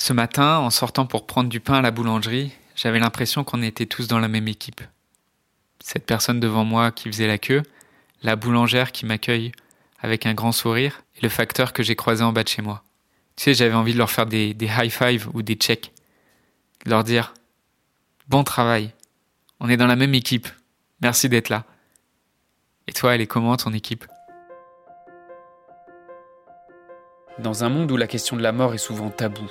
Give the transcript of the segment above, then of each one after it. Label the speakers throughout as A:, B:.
A: Ce matin, en sortant pour prendre du pain à la boulangerie, j'avais l'impression qu'on était tous dans la même équipe. Cette personne devant moi qui faisait la queue, la boulangère qui m'accueille avec un grand sourire et le facteur que j'ai croisé en bas de chez moi. Tu sais, j'avais envie de leur faire des, high five ou des checks. De leur dire Bon travail, on est dans la même équipe, merci d'être là. Et toi, elle est comment ton équipe? Dans un monde où la question de la mort est souvent taboue,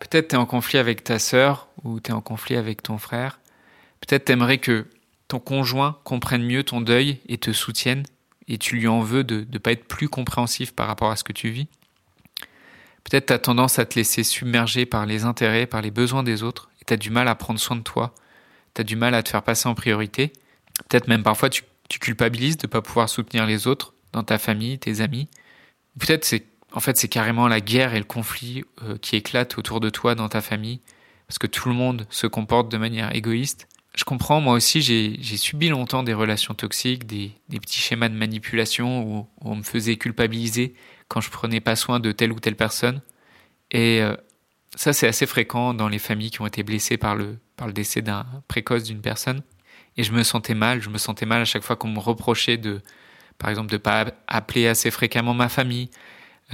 A: Peut-être tu es en conflit avec ta sœur ou tu en conflit avec ton frère. Peut-être t'aimerais que ton conjoint comprenne mieux ton deuil et te soutienne et tu lui en veux de ne pas être plus compréhensif par rapport à ce que tu vis. Peut-être tu as tendance à te laisser submerger par les intérêts, par les besoins des autres et tu as du mal à prendre soin de toi. Tu as du mal à te faire passer en priorité. Peut-être même parfois tu, tu culpabilises de ne pas pouvoir soutenir les autres dans ta famille, tes amis. Peut-être c'est en fait, c'est carrément la guerre et le conflit euh, qui éclatent autour de toi dans ta famille, parce que tout le monde se comporte de manière égoïste. Je comprends, moi aussi, j'ai subi longtemps des relations toxiques, des, petits schémas de manipulation où, on me faisait culpabiliser quand je prenais pas soin de telle ou telle personne. Et euh, ça, c'est assez fréquent dans les familles qui ont été blessées par le, décès d'un précoce d'une personne. Et je me sentais mal, je me sentais mal à chaque fois qu'on me reprochait de, par exemple, de pas appeler assez fréquemment ma famille,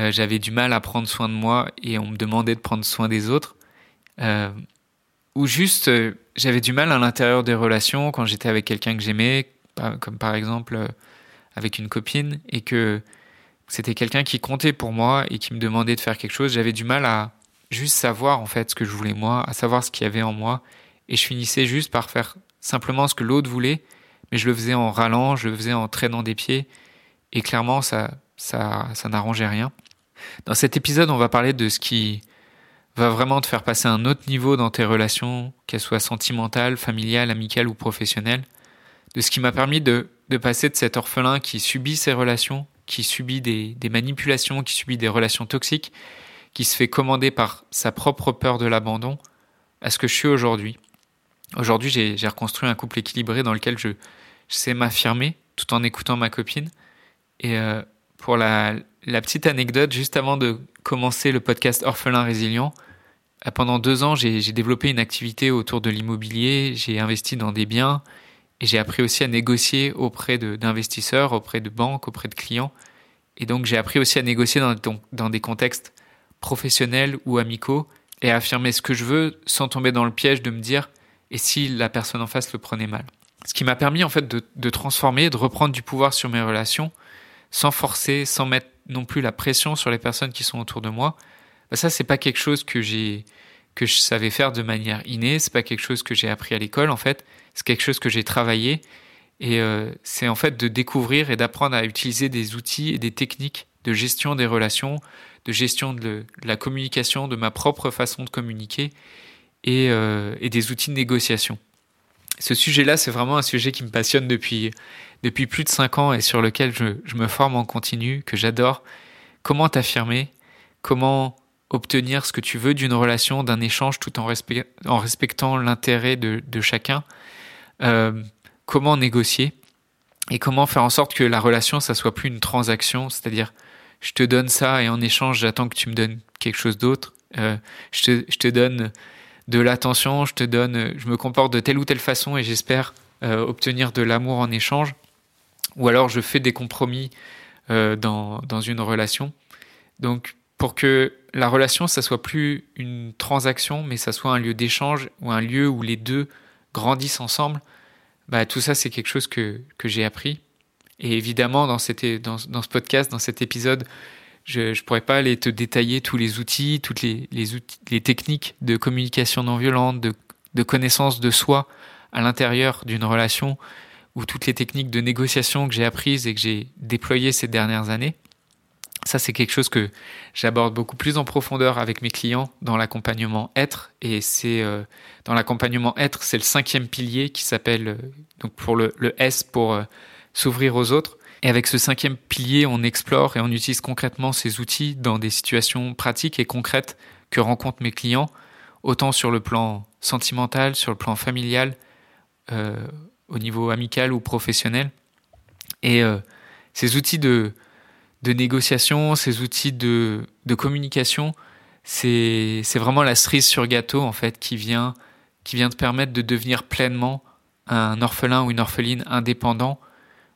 A: euh, j'avais du mal à prendre soin de moi et on me demandait de prendre soin des autres. Euh, ou juste, euh, j'avais du mal à l'intérieur des relations quand j'étais avec quelqu'un que j'aimais, comme par exemple avec une copine, et que c'était quelqu'un qui comptait pour moi et qui me demandait de faire quelque chose. J'avais du mal à juste savoir en fait ce que je voulais moi, à savoir ce qu'il y avait en moi, et je finissais juste par faire simplement ce que l'autre voulait, mais je le faisais en râlant, je le faisais en traînant des pieds, et clairement ça, ça, ça n'arrangeait rien. Dans cet épisode, on va parler de ce qui va vraiment te faire passer un autre niveau dans tes relations, qu'elles soient sentimentales, familiales, amicales ou professionnelles, de ce qui m'a permis de, de, passer de cet orphelin qui subit ses relations, qui subit des, manipulations, qui subit des relations toxiques, qui se fait commander par sa propre peur de l'abandon, à ce que je suis aujourd'hui. Aujourd'hui, j'ai reconstruit un couple équilibré dans lequel je, je sais m'affirmer tout en écoutant ma copine. Et euh, pour la, la petite anecdote, juste avant de commencer le podcast Orphelin Résilient, euh, pendant deux ans, j'ai développé une activité autour de l'immobilier, j'ai investi dans des biens et j'ai appris aussi à négocier auprès d'investisseurs, auprès de banques, auprès de clients. Et donc j'ai appris aussi à négocier dans, dans des contextes professionnels ou amicaux et à affirmer ce que je veux sans tomber dans le piège de me dire et si la personne en face le prenait mal. Ce qui m'a permis en fait de, de transformer, de reprendre du pouvoir sur mes relations sans forcer, sans mettre non plus la pression sur les personnes qui sont autour de moi, bah ça c'est pas quelque chose que j'ai que je savais faire de manière innée, c'est pas quelque chose que j'ai appris à l'école en fait, c'est quelque chose que j'ai travaillé. Et euh, c'est en fait de découvrir et d'apprendre à utiliser des outils et des techniques de gestion des relations, de gestion de, la communication, de ma propre façon de communiquer et, euh, et des outils de négociation. Ce sujet-là, c'est vraiment un sujet qui me passionne depuis plus de 5 ans et sur lequel je, me forme en continu, que j'adore. Comment t'affirmer? Comment obtenir ce que tu veux d'une relation, d'un échange, tout en, respectant l'intérêt de, chacun? Euh, Comment négocier? Et comment faire en sorte que la relation, ça soit plus une transaction, c'est-à-dire je te donne ça et en échange, j'attends que tu me donnes quelque chose d'autre. Euh, je te donne de l'attention, je te donne, je me comporte de telle ou telle façon et j'espère euh, obtenir de l'amour en échange ou alors je fais des compromis euh, dans, dans une relation. Donc pour que la relation, ça soit plus une transaction, mais ça soit un lieu d'échange ou un lieu où les deux grandissent ensemble, bah, tout ça, c'est quelque chose que, que j'ai appris. Et évidemment, dans, dans, dans, ce podcast, dans cet épisode, je ne pourrais pas aller te détailler tous les outils, toutes les, techniques de communication non violente, de, connaissance de soi à l'intérieur d'une relation, ou toutes les techniques de négociation que j'ai apprises et que j'ai déployées ces dernières années. Ça, c'est quelque chose que j'aborde beaucoup plus en profondeur avec mes clients dans l'accompagnement être. Et c'est euh, dans l'accompagnement être, c'est le cinquième pilier qui s'appelle euh, donc pour le, le S pour euh, s'ouvrir aux autres. Et avec ce cinquième pilier, on explore et on utilise concrètement ces outils dans des situations pratiques et concrètes que rencontrent mes clients, autant sur le plan sentimental, sur le plan familial, au niveau amical ou professionnel. Et ces outils de négociation, ces outils de, de communication, c'est vraiment la cerise sur gâteau en fait qui vient, qui vient te permettre de devenir pleinement un orphelin ou une orpheline indépendant,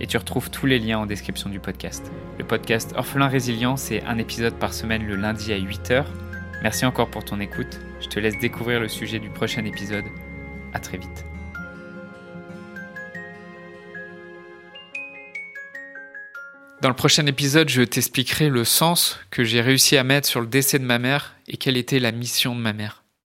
A: et tu retrouves tous les liens en description du podcast. Le podcast Orphelin Résilient, c'est un épisode par semaine le lundi à 8h. Merci encore pour ton écoute. Je te laisse découvrir le sujet du prochain épisode. À très vite. Dans le prochain épisode, je t'expliquerai le sens que j'ai réussi à mettre sur le décès de ma mère et quelle était la mission de ma mère.